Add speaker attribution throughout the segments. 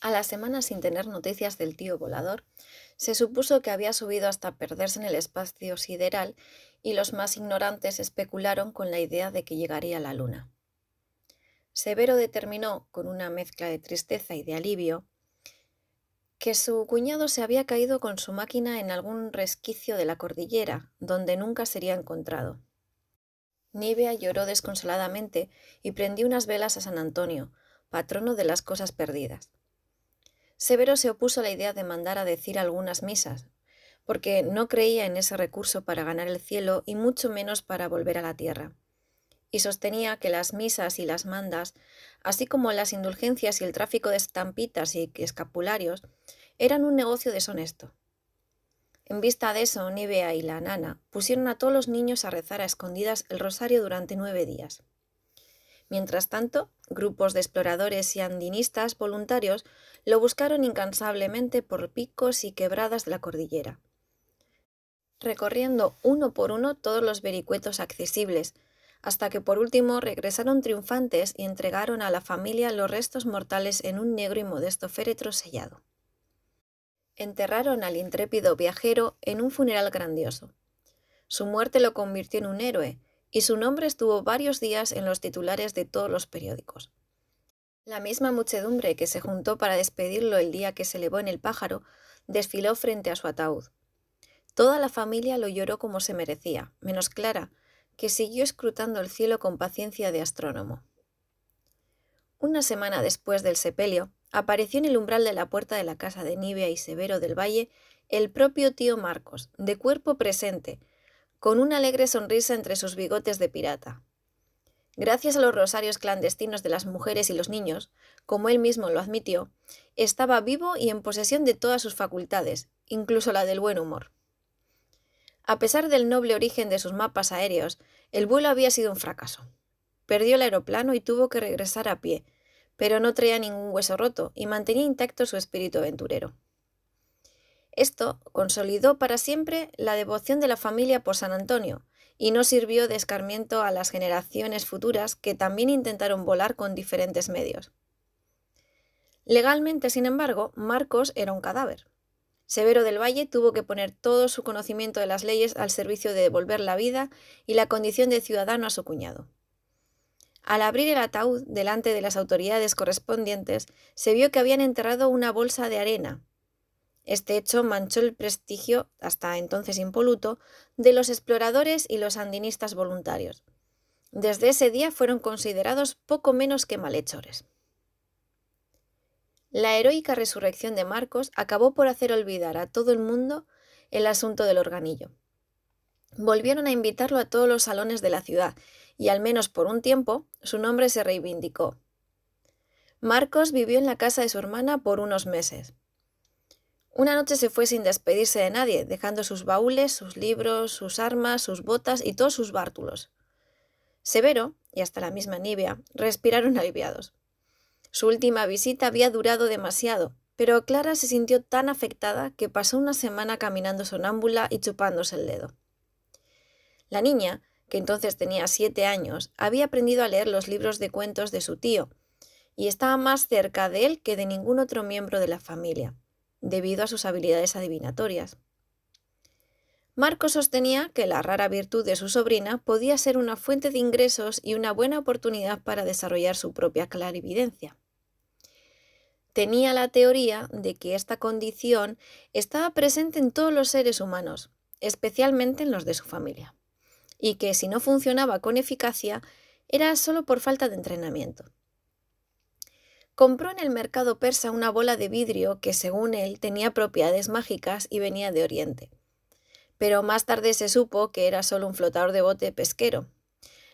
Speaker 1: A la semana sin tener noticias del tío volador, se supuso que había subido hasta perderse en el espacio sideral y los más ignorantes especularon con la idea de que llegaría a la luna. Severo determinó, con una mezcla de tristeza y de alivio, que su cuñado se había caído con su máquina en algún resquicio de la cordillera, donde nunca sería encontrado. Nivea lloró desconsoladamente y prendió unas velas a San Antonio, patrono de las cosas perdidas. Severo se opuso a la idea de mandar a decir algunas misas, porque no creía en ese recurso para ganar el cielo y mucho menos para volver a la tierra. Y sostenía que las misas y las mandas, así como las indulgencias y el tráfico de estampitas y escapularios, eran un negocio deshonesto. En vista de eso, Nivea y la nana pusieron a todos los niños a rezar a escondidas el rosario durante nueve días. Mientras tanto, grupos de exploradores y andinistas voluntarios lo buscaron incansablemente por picos y quebradas de la cordillera, recorriendo uno por uno todos los vericuetos accesibles, hasta que por último regresaron triunfantes y entregaron a la familia los restos mortales en un negro y modesto féretro sellado. Enterraron al intrépido viajero en un funeral grandioso. Su muerte lo convirtió en un héroe, y su nombre estuvo varios días en los titulares de todos los periódicos. La misma muchedumbre que se juntó para despedirlo el día que se elevó en el pájaro desfiló frente a su ataúd. Toda la familia lo lloró como se merecía, menos Clara, que siguió escrutando el cielo con paciencia de astrónomo. Una semana después del sepelio, apareció en el umbral de la puerta de la casa de Nivea y Severo del Valle el propio tío Marcos, de cuerpo presente, con una alegre sonrisa entre sus bigotes de pirata. Gracias a los rosarios clandestinos de las mujeres y los niños, como él mismo lo admitió, estaba vivo y en posesión de todas sus facultades, incluso la del buen humor. A pesar del noble origen de sus mapas aéreos, el vuelo había sido un fracaso. Perdió el aeroplano y tuvo que regresar a pie, pero no traía ningún hueso roto y mantenía intacto su espíritu aventurero. Esto consolidó para siempre la devoción de la familia por San Antonio y no sirvió de escarmiento a las generaciones futuras que también intentaron volar con diferentes medios. Legalmente, sin embargo, Marcos era un cadáver. Severo del Valle tuvo que poner todo su conocimiento de las leyes al servicio de devolver la vida y la condición de ciudadano a su cuñado. Al abrir el ataúd delante de las autoridades correspondientes, se vio que habían enterrado una bolsa de arena, este hecho manchó el prestigio, hasta entonces impoluto, de los exploradores y los andinistas voluntarios. Desde ese día fueron considerados poco menos que malhechores. La heroica resurrección de Marcos acabó por hacer olvidar a todo el mundo el asunto del organillo. Volvieron a invitarlo a todos los salones de la ciudad y al menos por un tiempo su nombre se reivindicó. Marcos vivió en la casa de su hermana por unos meses, una noche se fue sin despedirse de nadie, dejando sus baúles, sus libros, sus armas, sus botas y todos sus bártulos. Severo, y hasta la misma Nivea, respiraron aliviados. Su última visita había durado demasiado, pero Clara se sintió tan afectada que pasó una semana caminando sonámbula y chupándose el dedo. La niña, que entonces tenía siete años, había aprendido a leer los libros de cuentos de su tío, y estaba más cerca de él que de ningún otro miembro de la familia debido a sus habilidades adivinatorias. Marco sostenía que la rara virtud de su sobrina podía ser una fuente de ingresos y una buena oportunidad para desarrollar su propia clarividencia. Tenía la teoría de que esta condición estaba presente en todos los seres humanos, especialmente en los de su familia, y que si no funcionaba con eficacia era solo por falta de entrenamiento. Compró en el mercado persa una bola de vidrio que, según él, tenía propiedades mágicas y venía de Oriente. Pero más tarde se supo que era solo un flotador de bote pesquero.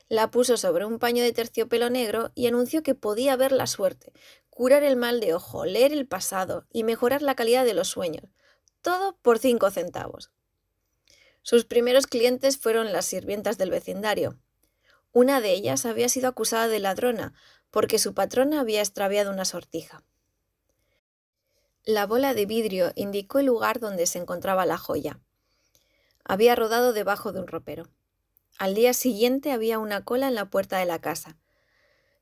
Speaker 1: La puso sobre un paño de terciopelo negro y anunció que podía ver la suerte, curar el mal de ojo, leer el pasado y mejorar la calidad de los sueños. Todo por cinco centavos. Sus primeros clientes fueron las sirvientas del vecindario. Una de ellas había sido acusada de ladrona, porque su patrona había extraviado una sortija. La bola de vidrio indicó el lugar donde se encontraba la joya. Había rodado debajo de un ropero. Al día siguiente había una cola en la puerta de la casa.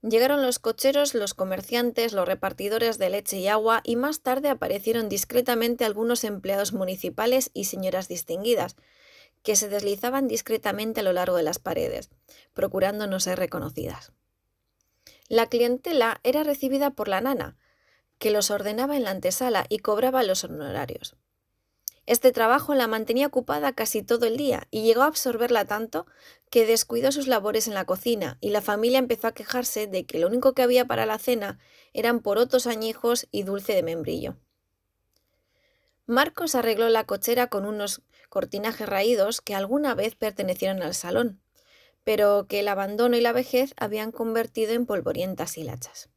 Speaker 1: Llegaron los cocheros, los comerciantes, los repartidores de leche y agua y más tarde aparecieron discretamente algunos empleados municipales y señoras distinguidas, que se deslizaban discretamente a lo largo de las paredes, procurando no ser reconocidas. La clientela era recibida por la nana, que los ordenaba en la antesala y cobraba los honorarios. Este trabajo la mantenía ocupada casi todo el día y llegó a absorberla tanto que descuidó sus labores en la cocina y la familia empezó a quejarse de que lo único que había para la cena eran porotos añejos y dulce de membrillo. Marcos arregló la cochera con unos cortinajes raídos que alguna vez pertenecieron al salón, pero que el abandono y la vejez habían convertido en polvorientas hilachas.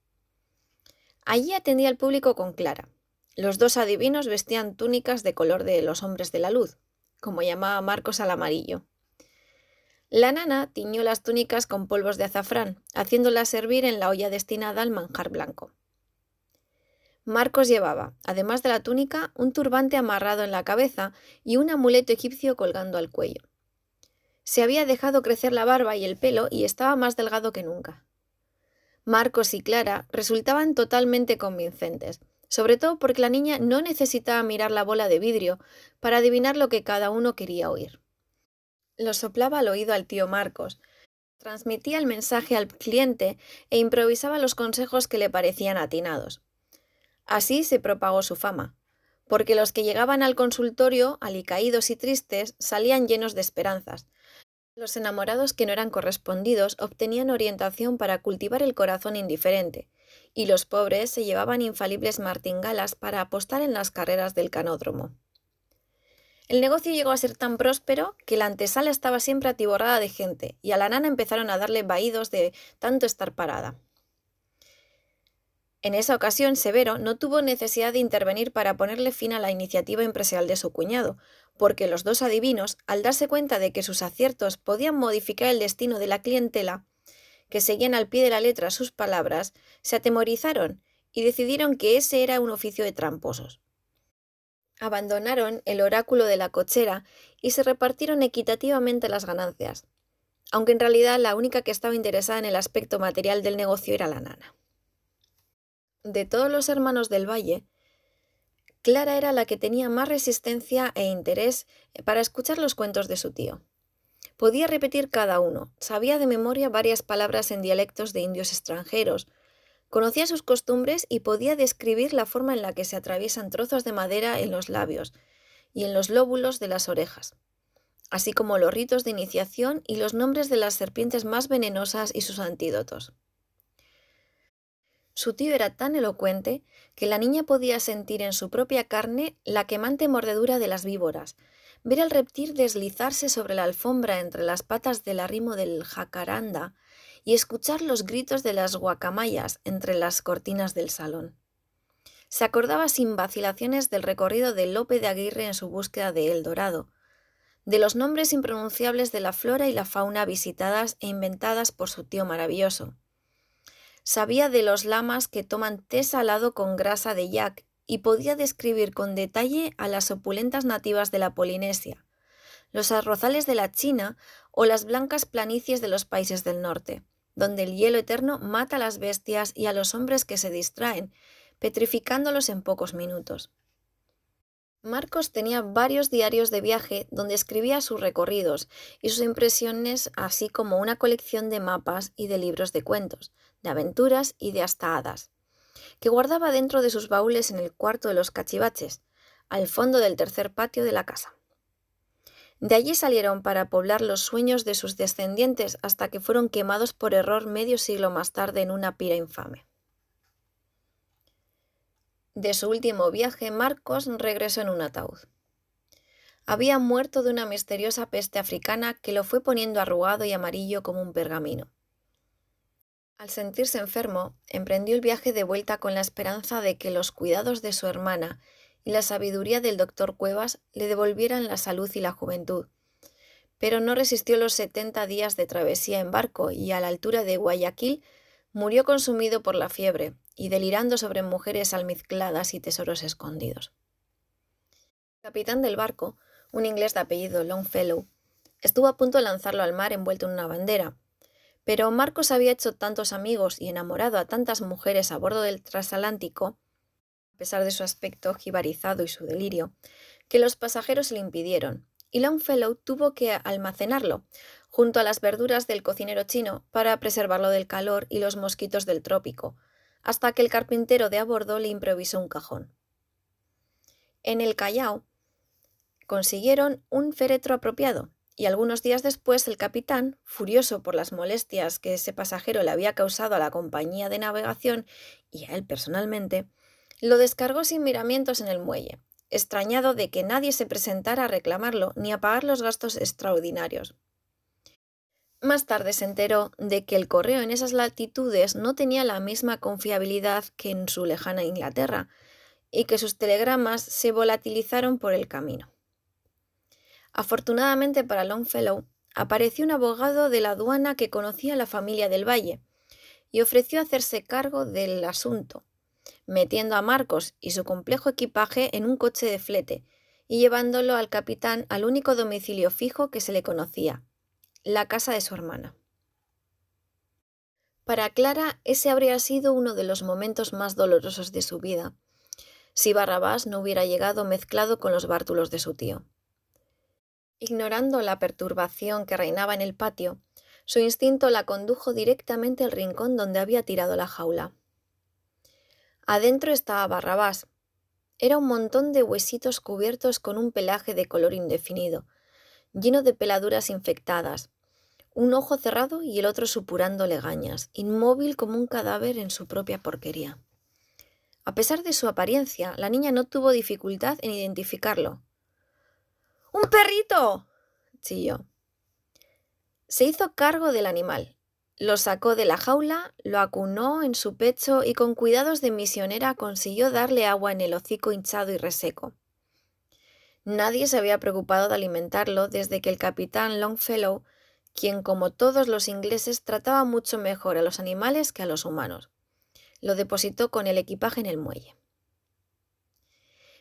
Speaker 1: Allí atendía al público con Clara, los dos adivinos vestían túnicas de color de los hombres de la luz, como llamaba Marcos al amarillo. La nana tiñó las túnicas con polvos de azafrán, haciéndolas servir en la olla destinada al manjar blanco. Marcos llevaba, además de la túnica, un turbante amarrado en la cabeza y un amuleto egipcio colgando al cuello. Se había dejado crecer la barba y el pelo y estaba más delgado que nunca. Marcos y Clara resultaban totalmente convincentes, sobre todo porque la niña no necesitaba mirar la bola de vidrio para adivinar lo que cada uno quería oír. Lo soplaba al oído al tío Marcos, transmitía el mensaje al cliente e improvisaba los consejos que le parecían atinados. Así se propagó su fama, porque los que llegaban al consultorio, alicaídos y tristes, salían llenos de esperanzas. Los enamorados que no eran correspondidos obtenían orientación para cultivar el corazón indiferente, y los pobres se llevaban infalibles martingalas para apostar en las carreras del canódromo. El negocio llegó a ser tan próspero que la antesala estaba siempre atiborrada de gente y a la nana empezaron a darle vaídos de tanto estar parada. En esa ocasión, Severo no tuvo necesidad de intervenir para ponerle fin a la iniciativa empresarial de su cuñado, porque los dos adivinos, al darse cuenta de que sus aciertos podían modificar el destino de la clientela, que seguían al pie de la letra sus palabras, se atemorizaron y decidieron que ese era un oficio de tramposos. Abandonaron el oráculo de la cochera y se repartieron equitativamente las ganancias, aunque en realidad la única que estaba interesada en el aspecto material del negocio era la nana. De todos los hermanos del valle, Clara era la que tenía más resistencia e interés para escuchar los cuentos de su tío. Podía repetir cada uno, sabía de memoria varias palabras en dialectos de indios extranjeros, conocía sus costumbres y podía describir la forma en la que se atraviesan trozos de madera en los labios y en los lóbulos de las orejas, así como los ritos de iniciación y los nombres de las serpientes más venenosas y sus antídotos. Su tío era tan elocuente que la niña podía sentir en su propia carne la quemante mordedura de las víboras, ver al reptil deslizarse sobre la alfombra entre las patas del arrimo del jacaranda y escuchar los gritos de las guacamayas entre las cortinas del salón. Se acordaba sin vacilaciones del recorrido de Lope de Aguirre en su búsqueda de El Dorado, de los nombres impronunciables de la flora y la fauna visitadas e inventadas por su tío maravilloso. Sabía de los lamas que toman té salado con grasa de yak y podía describir con detalle a las opulentas nativas de la Polinesia, los arrozales de la China o las blancas planicies de los países del norte, donde el hielo eterno mata a las bestias y a los hombres que se distraen, petrificándolos en pocos minutos. Marcos tenía varios diarios de viaje donde escribía sus recorridos y sus impresiones, así como una colección de mapas y de libros de cuentos, de aventuras y de hasta hadas que guardaba dentro de sus baúles en el cuarto de los cachivaches, al fondo del tercer patio de la casa. De allí salieron para poblar los sueños de sus descendientes hasta que fueron quemados por error medio siglo más tarde en una pira infame. De su último viaje, Marcos regresó en un ataúd. Había muerto de una misteriosa peste africana que lo fue poniendo arrugado y amarillo como un pergamino. Al sentirse enfermo, emprendió el viaje de vuelta con la esperanza de que los cuidados de su hermana y la sabiduría del doctor Cuevas le devolvieran la salud y la juventud. Pero no resistió los setenta días de travesía en barco y a la altura de Guayaquil murió consumido por la fiebre y delirando sobre mujeres almizcladas y tesoros escondidos. El capitán del barco, un inglés de apellido Longfellow, estuvo a punto de lanzarlo al mar envuelto en una bandera, Pero Marcos había hecho tantos amigos y enamorado a tantas mujeres a bordo del transatlántico, a pesar de su aspecto jibarizado y su delirio, que los pasajeros le impidieron, y Longfellow tuvo que almacenarlo, junto a las verduras del cocinero chino, para preservarlo del calor y los mosquitos del trópico, hasta que el carpintero de a bordo le improvisó un cajón. En el Callao consiguieron un féretro apropiado, y algunos días después el capitán, furioso por las molestias que ese pasajero le había causado a la compañía de navegación y a él personalmente, lo descargó sin miramientos en el muelle, extrañado de que nadie se presentara a reclamarlo ni a pagar los gastos extraordinarios. Más tarde se enteró de que el correo en esas latitudes no tenía la misma confiabilidad que en su lejana Inglaterra, y que sus telegramas se volatilizaron por el camino. Afortunadamente para Longfellow, apareció un abogado de la aduana que conocía a la familia del Valle y ofreció hacerse cargo del asunto, metiendo a Marcos y su complejo equipaje en un coche de flete y llevándolo al capitán al único domicilio fijo que se le conocía, la casa de su hermana. Para Clara ese habría sido uno de los momentos más dolorosos de su vida, si Barrabás no hubiera llegado mezclado con los bártulos de su tío. Ignorando la perturbación que reinaba en el patio, su instinto la condujo directamente al rincón donde había tirado la jaula. Adentro estaba Barrabás. Era un montón de huesitos cubiertos con un pelaje de color indefinido, lleno de peladuras infectadas, un ojo cerrado y el otro supurando legañas, inmóvil como un cadáver en su propia porquería. A pesar de su apariencia, la niña no tuvo dificultad en identificarlo. ¡Un perrito! chilló. Se hizo cargo del animal, lo sacó de la jaula, lo acunó en su pecho y con cuidados de misionera consiguió darle agua en el hocico hinchado y reseco. Nadie se había preocupado de alimentarlo desde que el capitán Longfellow, quien como todos los ingleses trataba mucho mejor a los animales que a los humanos, lo depositó con el equipaje en el muelle.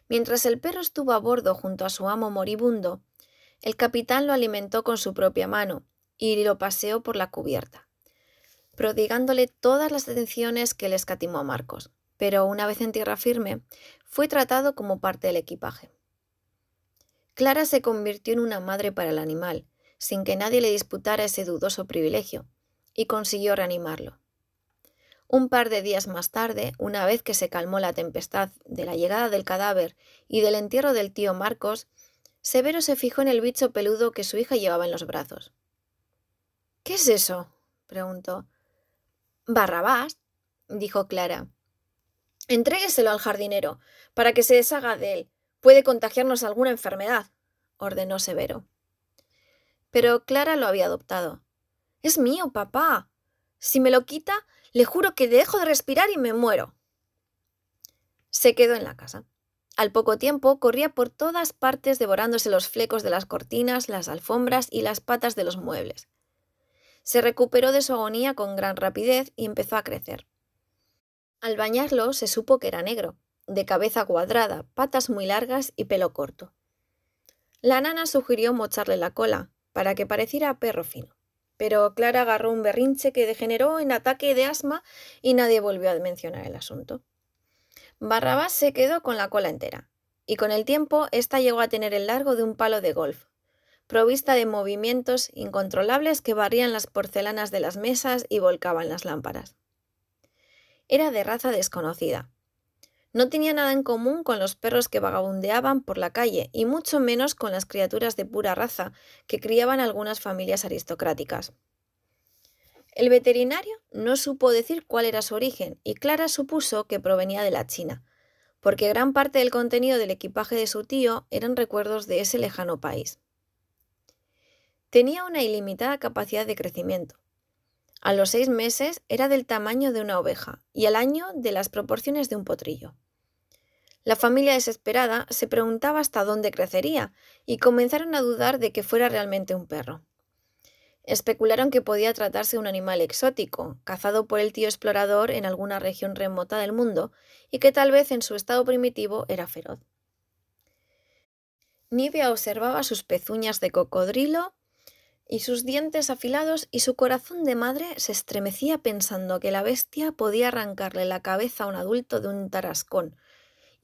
Speaker 1: Mientras el perro estuvo a bordo junto a su amo moribundo, el capitán lo alimentó con su propia mano y lo paseó por la cubierta prodigándole todas las atenciones que le escatimó a Marcos, pero una vez en tierra firme, fue tratado como parte del equipaje. Clara se convirtió en una madre para el animal, sin que nadie le disputara ese dudoso privilegio, y consiguió reanimarlo. Un par de días más tarde, una vez que se calmó la tempestad de la llegada del cadáver y del entierro del tío Marcos, Severo se fijó en el bicho peludo que su hija llevaba en los brazos. ¿Qué es eso? preguntó. Barrabás, dijo Clara. Entrégueselo al jardinero, para que se deshaga de él. Puede contagiarnos alguna enfermedad, ordenó Severo. Pero Clara lo había adoptado. Es mío, papá. Si me lo quita, le juro que dejo de respirar y me muero. Se quedó en la casa. Al poco tiempo corría por todas partes devorándose los flecos de las cortinas, las alfombras y las patas de los muebles. Se recuperó de su agonía con gran rapidez y empezó a crecer. Al bañarlo se supo que era negro, de cabeza cuadrada, patas muy largas y pelo corto. La nana sugirió mocharle la cola, para que pareciera perro fino. Pero Clara agarró un berrinche que degeneró en ataque de asma y nadie volvió a mencionar el asunto. Barrabás se quedó con la cola entera, y con el tiempo ésta llegó a tener el largo de un palo de golf, provista de movimientos incontrolables que barrían las porcelanas de las mesas y volcaban las lámparas. Era de raza desconocida. No tenía nada en común con los perros que vagabundeaban por la calle y mucho menos con las criaturas de pura raza que criaban algunas familias aristocráticas. El veterinario no supo decir cuál era su origen y Clara supuso que provenía de la China, porque gran parte del contenido del equipaje de su tío eran recuerdos de ese lejano país. Tenía una ilimitada capacidad de crecimiento. A los seis meses era del tamaño de una oveja y al año de las proporciones de un potrillo. La familia desesperada se preguntaba hasta dónde crecería y comenzaron a dudar de que fuera realmente un perro. Especularon que podía tratarse de un animal exótico, cazado por el tío explorador en alguna región remota del mundo, y que tal vez en su estado primitivo era feroz. Nivea observaba sus pezuñas de cocodrilo y sus dientes afilados y su corazón de madre se estremecía pensando que la bestia podía arrancarle la cabeza a un adulto de un tarascón,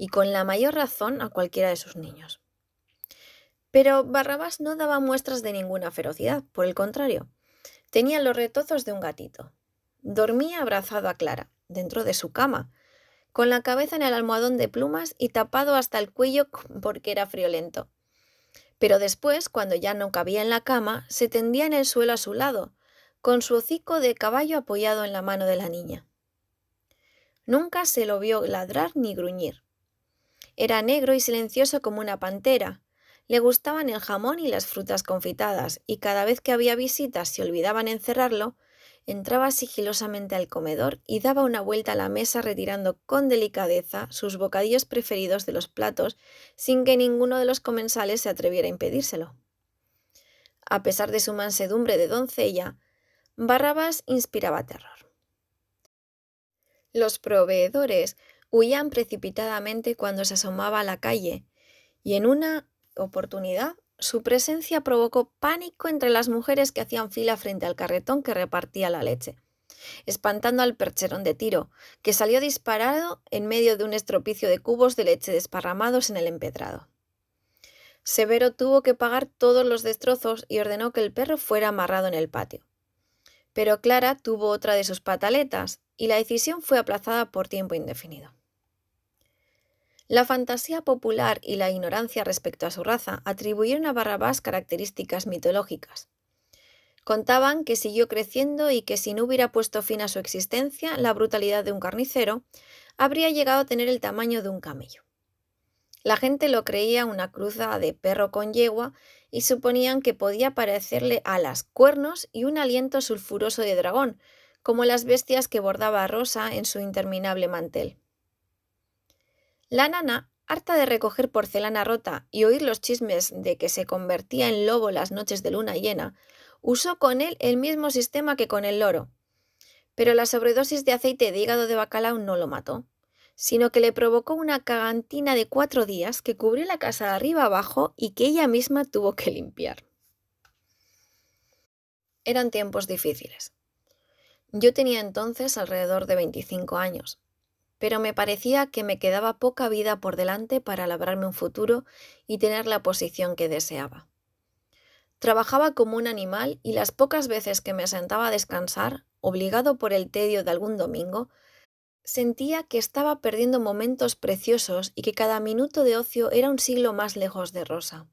Speaker 1: y con la mayor razón a cualquiera de sus niños. Pero Barrabás no daba muestras de ninguna ferocidad, por el contrario, tenía los retozos de un gatito. Dormía abrazado a Clara, dentro de su cama, con la cabeza en el almohadón de plumas y tapado hasta el cuello porque era friolento. Pero después, cuando ya no cabía en la cama, se tendía en el suelo a su lado, con su hocico de caballo apoyado en la mano de la niña. Nunca se lo vio ladrar ni gruñir. Era negro y silencioso como una pantera. Le gustaban el jamón y las frutas confitadas, y cada vez que había visitas y olvidaban encerrarlo, entraba sigilosamente al comedor y daba una vuelta a la mesa retirando con delicadeza sus bocadillos preferidos de los platos sin que ninguno de los comensales se atreviera a impedírselo. A pesar de su mansedumbre de doncella, Barrabás inspiraba terror. Los proveedores huían precipitadamente cuando se asomaba a la calle, y en una oportunidad su presencia provocó pánico entre las mujeres que hacían fila frente al carretón que repartía la leche, espantando al percherón de tiro, que salió disparado en medio de un estropicio de cubos de leche desparramados en el empedrado. Severo tuvo que pagar todos los destrozos y ordenó que el perro fuera amarrado en el patio. Pero Clara tuvo otra de sus pataletas y la decisión fue aplazada por tiempo indefinido. La fantasía popular y la ignorancia respecto a su raza atribuyeron a Barrabás características mitológicas. Contaban que siguió creciendo y que si no hubiera puesto fin a su existencia la brutalidad de un carnicero, habría llegado a tener el tamaño de un camello. La gente lo creía una cruza de perro con yegua y suponían que podía parecerle alas, cuernos y un aliento sulfuroso de dragón, como las bestias que bordaba Rosa en su interminable mantel. La nana, harta de recoger porcelana rota y oír los chismes de que se convertía en lobo las noches de luna llena, usó con él el mismo sistema que con el loro. Pero la sobredosis de aceite de hígado de bacalao no lo mató, sino que le provocó una cagantina de cuatro días que cubrió la casa de arriba abajo y que ella misma tuvo que limpiar. Eran tiempos difíciles. Yo tenía entonces alrededor de 25 años pero me parecía que me quedaba poca vida por delante para labrarme un futuro y tener la posición que deseaba. Trabajaba como un animal y las pocas veces que me sentaba a descansar, obligado por el tedio de algún domingo, sentía que estaba perdiendo momentos preciosos y que cada minuto de ocio era un siglo más lejos de Rosa.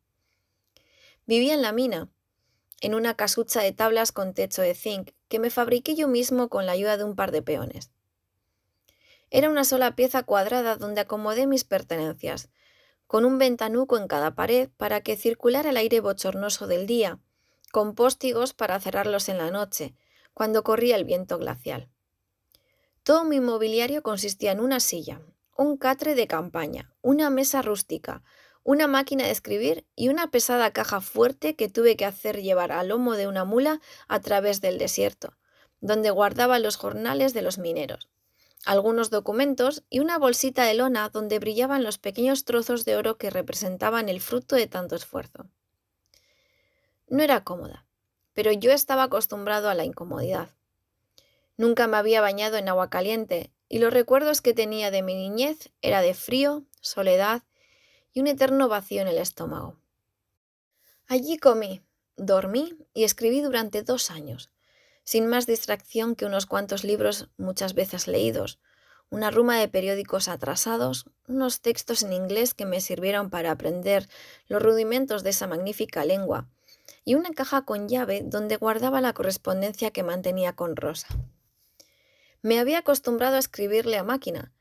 Speaker 1: Vivía en la mina, en una casucha de tablas con techo de zinc que me fabriqué yo mismo con la ayuda de un par de peones. Era una sola pieza cuadrada donde acomodé mis pertenencias, con un ventanuco en cada pared para que circulara el aire bochornoso del día, con póstigos para cerrarlos en la noche, cuando corría el viento glacial. Todo mi mobiliario consistía en una silla, un catre de campaña, una mesa rústica, una máquina de escribir y una pesada caja fuerte que tuve que hacer llevar al lomo de una mula a través del desierto, donde guardaba los jornales de los mineros algunos documentos y una bolsita de lona donde brillaban los pequeños trozos de oro que representaban el fruto de tanto esfuerzo. No era cómoda, pero yo estaba acostumbrado a la incomodidad. Nunca me había bañado en agua caliente y los recuerdos que tenía de mi niñez era de frío, soledad y un eterno vacío en el estómago. Allí comí, dormí y escribí durante dos años, sin más distracción que unos cuantos libros muchas veces leídos, una ruma de periódicos atrasados, unos textos en inglés que me sirvieron para aprender los rudimentos de esa magnífica lengua, y una caja con llave donde guardaba la correspondencia que mantenía con Rosa. Me había acostumbrado a escribirle a máquina,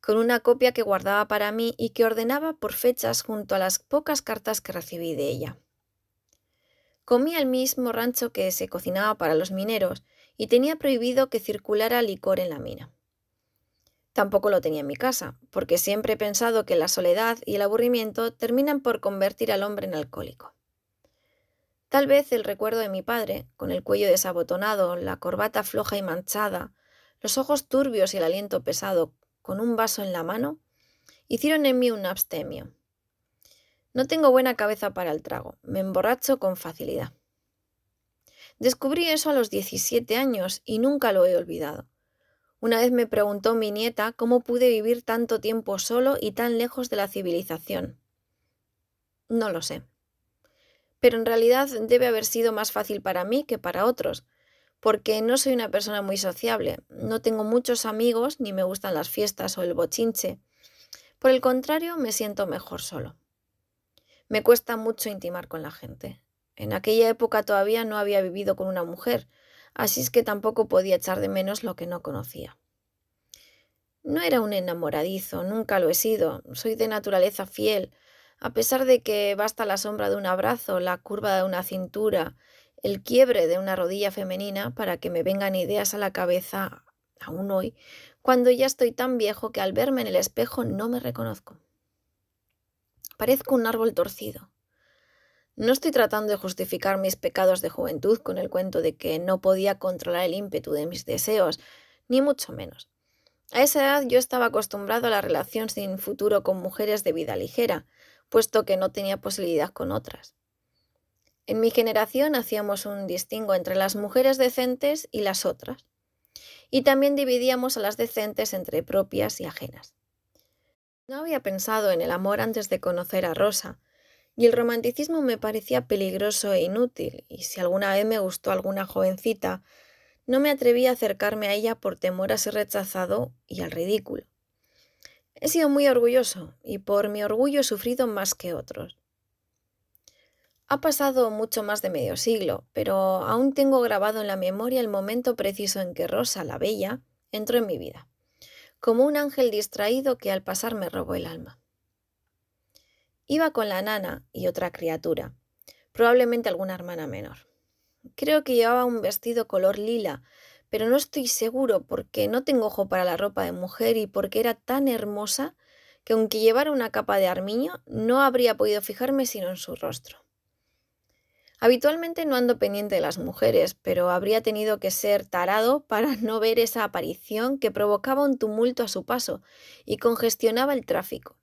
Speaker 1: con una copia que guardaba para mí y que ordenaba por fechas junto a las pocas cartas que recibí de ella. Comía el mismo rancho que se cocinaba para los mineros y tenía prohibido que circulara licor en la mina. Tampoco lo tenía en mi casa, porque siempre he pensado que la soledad y el aburrimiento terminan por convertir al hombre en alcohólico. Tal vez el recuerdo de mi padre, con el cuello desabotonado, la corbata floja y manchada, los ojos turbios y el aliento pesado, con un vaso en la mano, hicieron en mí un abstemio. No tengo buena cabeza para el trago, me emborracho con facilidad. Descubrí eso a los 17 años y nunca lo he olvidado. Una vez me preguntó mi nieta cómo pude vivir tanto tiempo solo y tan lejos de la civilización. No lo sé. Pero en realidad debe haber sido más fácil para mí que para otros, porque no soy una persona muy sociable, no tengo muchos amigos ni me gustan las fiestas o el bochinche. Por el contrario, me siento mejor solo. Me cuesta mucho intimar con la gente. En aquella época todavía no había vivido con una mujer, así es que tampoco podía echar de menos lo que no conocía. No era un enamoradizo, nunca lo he sido, soy de naturaleza fiel, a pesar de que basta la sombra de un abrazo, la curva de una cintura, el quiebre de una rodilla femenina para que me vengan ideas a la cabeza, aún hoy, cuando ya estoy tan viejo que al verme en el espejo no me reconozco. Parezco un árbol torcido. No estoy tratando de justificar mis pecados de juventud con el cuento de que no podía controlar el ímpetu de mis deseos, ni mucho menos. A esa edad yo estaba acostumbrado a la relación sin futuro con mujeres de vida ligera, puesto que no tenía posibilidad con otras. En mi generación hacíamos un distingo entre las mujeres decentes y las otras, y también dividíamos a las decentes entre propias y ajenas. No había pensado en el amor antes de conocer a Rosa, y el romanticismo me parecía peligroso e inútil, y si alguna vez me gustó alguna jovencita, no me atreví a acercarme a ella por temor a ser rechazado y al ridículo. He sido muy orgulloso, y por mi orgullo he sufrido más que otros. Ha pasado mucho más de medio siglo, pero aún tengo grabado en la memoria el momento preciso en que Rosa, la Bella, entró en mi vida, como un ángel distraído que al pasar me robó el alma. Iba con la nana y otra criatura, probablemente alguna hermana menor. Creo que llevaba un vestido color lila, pero no estoy seguro porque no tengo ojo para la ropa de mujer y porque era tan hermosa que aunque llevara una capa de armiño no habría podido fijarme sino en su rostro. Habitualmente no ando pendiente de las mujeres, pero habría tenido que ser tarado para no ver esa aparición que provocaba un tumulto a su paso y congestionaba el tráfico.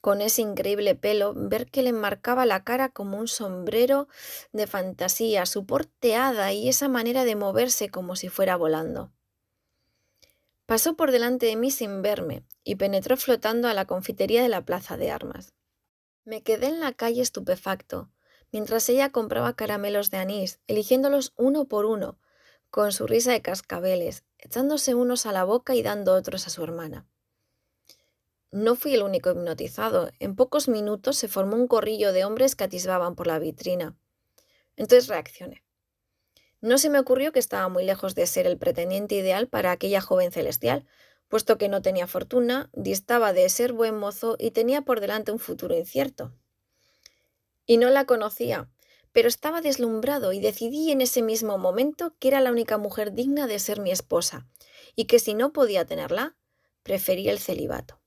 Speaker 1: Con ese increíble pelo, ver que le marcaba la cara como un sombrero de fantasía, su porteada y esa manera de moverse como si fuera volando. Pasó por delante de mí sin verme y penetró flotando a la confitería de la plaza de armas. Me quedé en la calle estupefacto, mientras ella compraba caramelos de anís, eligiéndolos uno por uno, con su risa de cascabeles, echándose unos a la boca y dando otros a su hermana. No fui el único hipnotizado. En pocos minutos se formó un corrillo de hombres que atisbaban por la vitrina. Entonces reaccioné. No se me ocurrió que estaba muy lejos de ser el pretendiente ideal para aquella joven celestial, puesto que no tenía fortuna, distaba de ser buen mozo y tenía por delante un futuro incierto y no la conocía, pero estaba deslumbrado y decidí en ese mismo momento que era la única mujer digna de ser mi esposa, y que si no podía tenerla, prefería el celibato.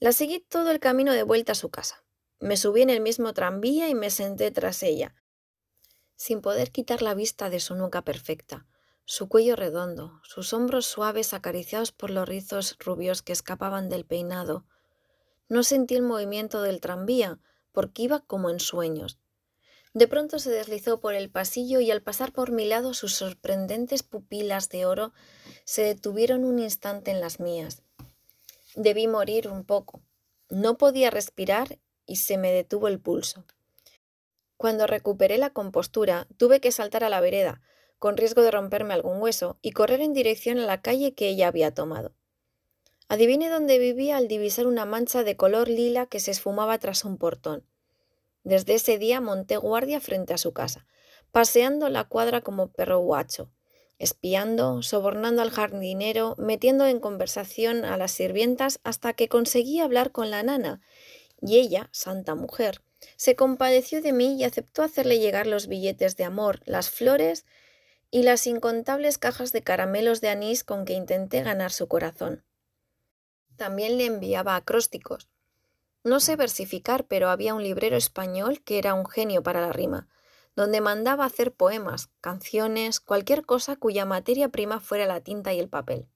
Speaker 1: La seguí todo el camino de vuelta a su casa. Me subí en el mismo tranvía y me senté tras ella, sin poder quitar la vista de su nuca perfecta, su cuello redondo, sus hombros suaves acariciados por los rizos rubios que escapaban del peinado. No sentí el movimiento del tranvía, porque iba como en sueños. De pronto se deslizó por el pasillo y al pasar por mi lado sus sorprendentes pupilas de oro se detuvieron un instante en las mías. Debí morir un poco. No podía respirar y se me detuvo el pulso. Cuando recuperé la compostura, tuve que saltar a la vereda, con riesgo de romperme algún hueso, y correr en dirección a la calle que ella había tomado. Adivine dónde vivía al divisar una mancha de color lila que se esfumaba tras un portón. Desde ese día monté guardia frente a su casa, paseando la cuadra como perro guacho, espiando, sobornando al jardinero, metiendo en conversación a las sirvientas hasta que conseguí hablar con la nana, y ella, santa mujer, se compadeció de mí y aceptó hacerle llegar los billetes de amor, las flores y las incontables cajas de caramelos de anís con que intenté ganar su corazón. También le enviaba acrósticos. No sé versificar, pero había un librero español que era un genio para la rima, donde mandaba hacer poemas, canciones, cualquier cosa cuya materia prima fuera la tinta y el papel.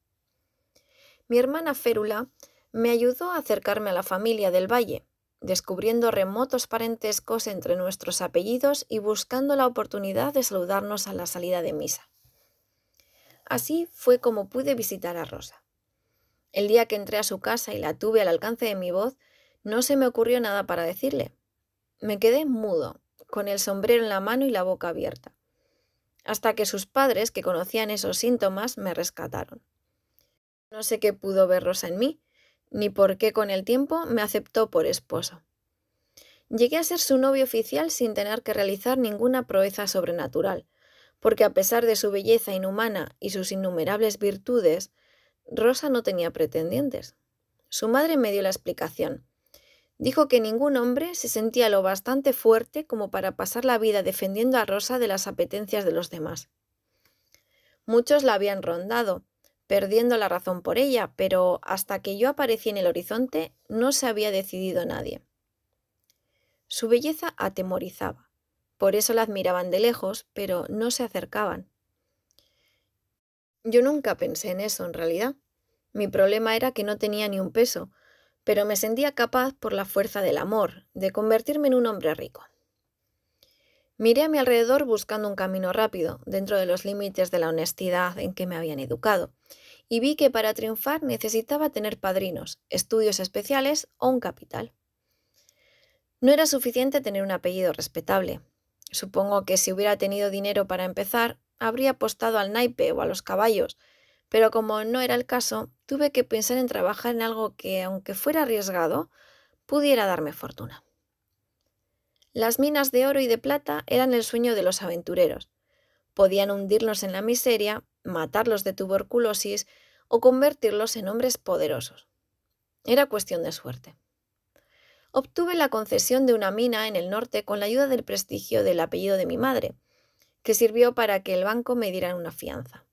Speaker 1: Mi hermana Férula me ayudó a acercarme a la familia del Valle. descubriendo remotos parentescos entre nuestros apellidos y buscando la oportunidad de saludarnos a la salida de misa. Así fue como pude visitar a Rosa. El día que entré a su casa y la tuve al alcance de mi voz, no se me ocurrió nada para decirle. Me quedé mudo, con el sombrero en la mano y la boca abierta, hasta que sus padres, que conocían esos síntomas, me rescataron. No sé qué pudo ver Rosa en mí, ni por qué con el tiempo me aceptó por esposo. Llegué a ser su novio oficial sin tener que realizar ninguna proeza sobrenatural, porque a pesar de su belleza inhumana y sus innumerables virtudes, Rosa no tenía pretendientes. Su madre me dio la explicación. Dijo que ningún hombre se sentía lo bastante fuerte como para pasar la vida defendiendo a Rosa de las apetencias de los demás. Muchos la habían rondado, perdiendo la razón por ella, pero hasta que yo aparecí en el horizonte no se había decidido nadie. Su belleza atemorizaba, por eso la admiraban de lejos, pero no se acercaban. Yo nunca pensé en eso, en realidad. Mi problema era que no tenía ni un peso, pero me sentía capaz, por la fuerza del amor, de convertirme en un hombre rico. Miré a mi alrededor buscando un camino rápido, dentro de los límites de la honestidad en que me habían educado, y vi que para triunfar necesitaba tener padrinos, estudios especiales o un capital. No era suficiente tener un apellido respetable. Supongo que si hubiera tenido dinero para empezar, habría apostado al naipe o a los caballos, pero como no era el caso, tuve que pensar en trabajar en algo que, aunque fuera arriesgado, pudiera darme fortuna. Las minas de oro y de plata eran el sueño de los aventureros. Podían hundirlos en la miseria, matarlos de tuberculosis o convertirlos en hombres poderosos. Era cuestión de suerte. Obtuve la concesión de una mina en el norte con la ayuda del prestigio del apellido de mi madre, que sirvió para que el banco me diera una fianza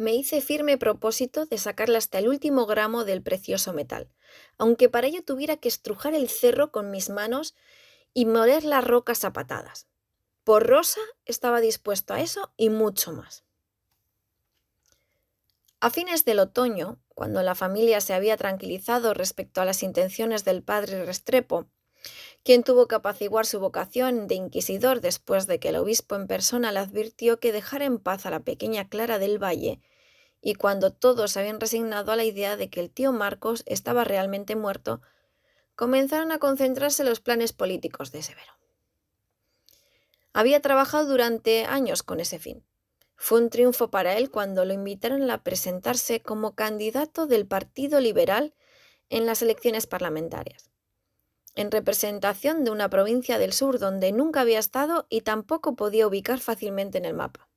Speaker 1: me hice firme propósito de sacarle hasta el último gramo del precioso metal, aunque para ello tuviera que estrujar el cerro con mis manos y moler las rocas a patadas. Por Rosa estaba dispuesto a eso y mucho más. A fines del otoño, cuando la familia se había tranquilizado respecto a las intenciones del padre Restrepo, quien tuvo que apaciguar su vocación de inquisidor después de que el obispo en persona le advirtió que dejara en paz a la pequeña Clara del Valle y cuando todos habían resignado a la idea de que el tío Marcos estaba realmente muerto, comenzaron a concentrarse los planes políticos de Severo. Había trabajado durante años con ese fin. Fue un triunfo para él cuando lo invitaron a presentarse como candidato del Partido Liberal en las elecciones parlamentarias, en representación de una provincia del sur donde nunca había estado y tampoco podía ubicar fácilmente en el mapa.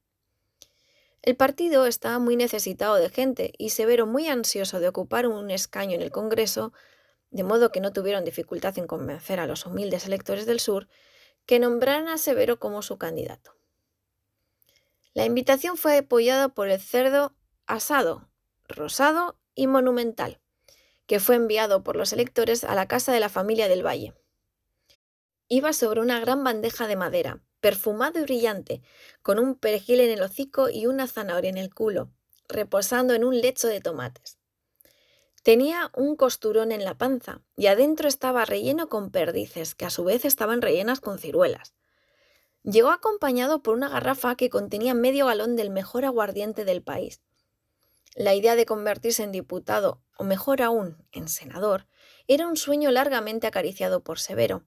Speaker 1: El partido estaba muy necesitado de gente y Severo muy ansioso de ocupar un escaño en el Congreso, de modo que no tuvieron dificultad en convencer a los humildes electores del sur que nombraran a Severo como su candidato. La invitación fue apoyada por el cerdo asado, rosado y monumental, que fue enviado por los electores a la casa de la familia del Valle. Iba sobre una gran bandeja de madera, perfumado y brillante, con un perejil en el hocico y una zanahoria en el culo, reposando en un lecho de tomates. Tenía un costurón en la panza y adentro estaba relleno con perdices, que a su vez estaban rellenas con ciruelas. Llegó acompañado por una garrafa que contenía medio galón del mejor aguardiente del país. La idea de convertirse en diputado, o mejor aún, en senador, era un sueño largamente acariciado por Severo,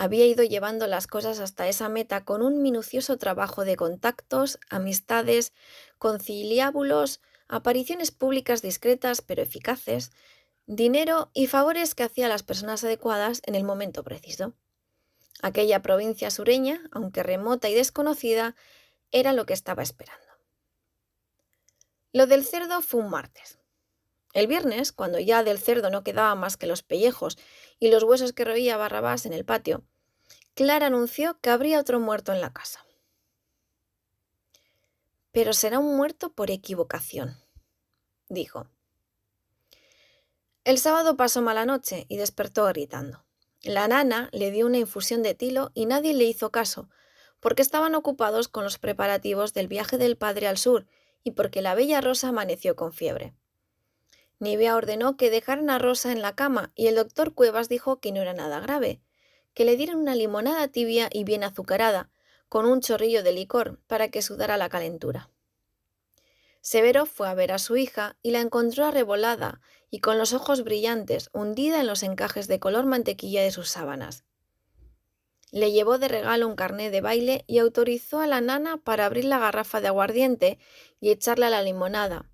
Speaker 1: había ido llevando las cosas hasta esa meta con un minucioso trabajo de contactos, amistades, conciliábulos, apariciones públicas discretas pero eficaces, dinero y favores que hacía a las personas adecuadas en el momento preciso. Aquella provincia sureña, aunque remota y desconocida, era lo que estaba esperando. Lo del cerdo fue un martes. El viernes, cuando ya del cerdo no quedaba más que los pellejos y los huesos que roía Barrabás en el patio, Clara anunció que habría otro muerto en la casa. Pero será un muerto por equivocación, dijo. El sábado pasó mala noche y despertó gritando. La nana le dio una infusión de tilo y nadie le hizo caso, porque estaban ocupados con los preparativos del viaje del padre al sur y porque la bella Rosa amaneció con fiebre. Nivea ordenó que dejaran a Rosa en la cama y el doctor Cuevas dijo que no era nada grave, que le dieran una limonada tibia y bien azucarada, con un chorrillo de licor para que sudara la calentura. Severo fue a ver a su hija y la encontró arrebolada y con los ojos brillantes, hundida en los encajes de color mantequilla de sus sábanas. Le llevó de regalo un carné de baile y autorizó a la nana para abrir la garrafa de aguardiente y echarle a la limonada.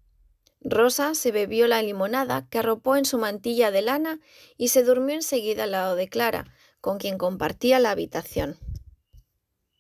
Speaker 1: Rosa se bebió la limonada que arropó en su mantilla de lana y se durmió enseguida al lado de Clara, con quien compartía la habitación.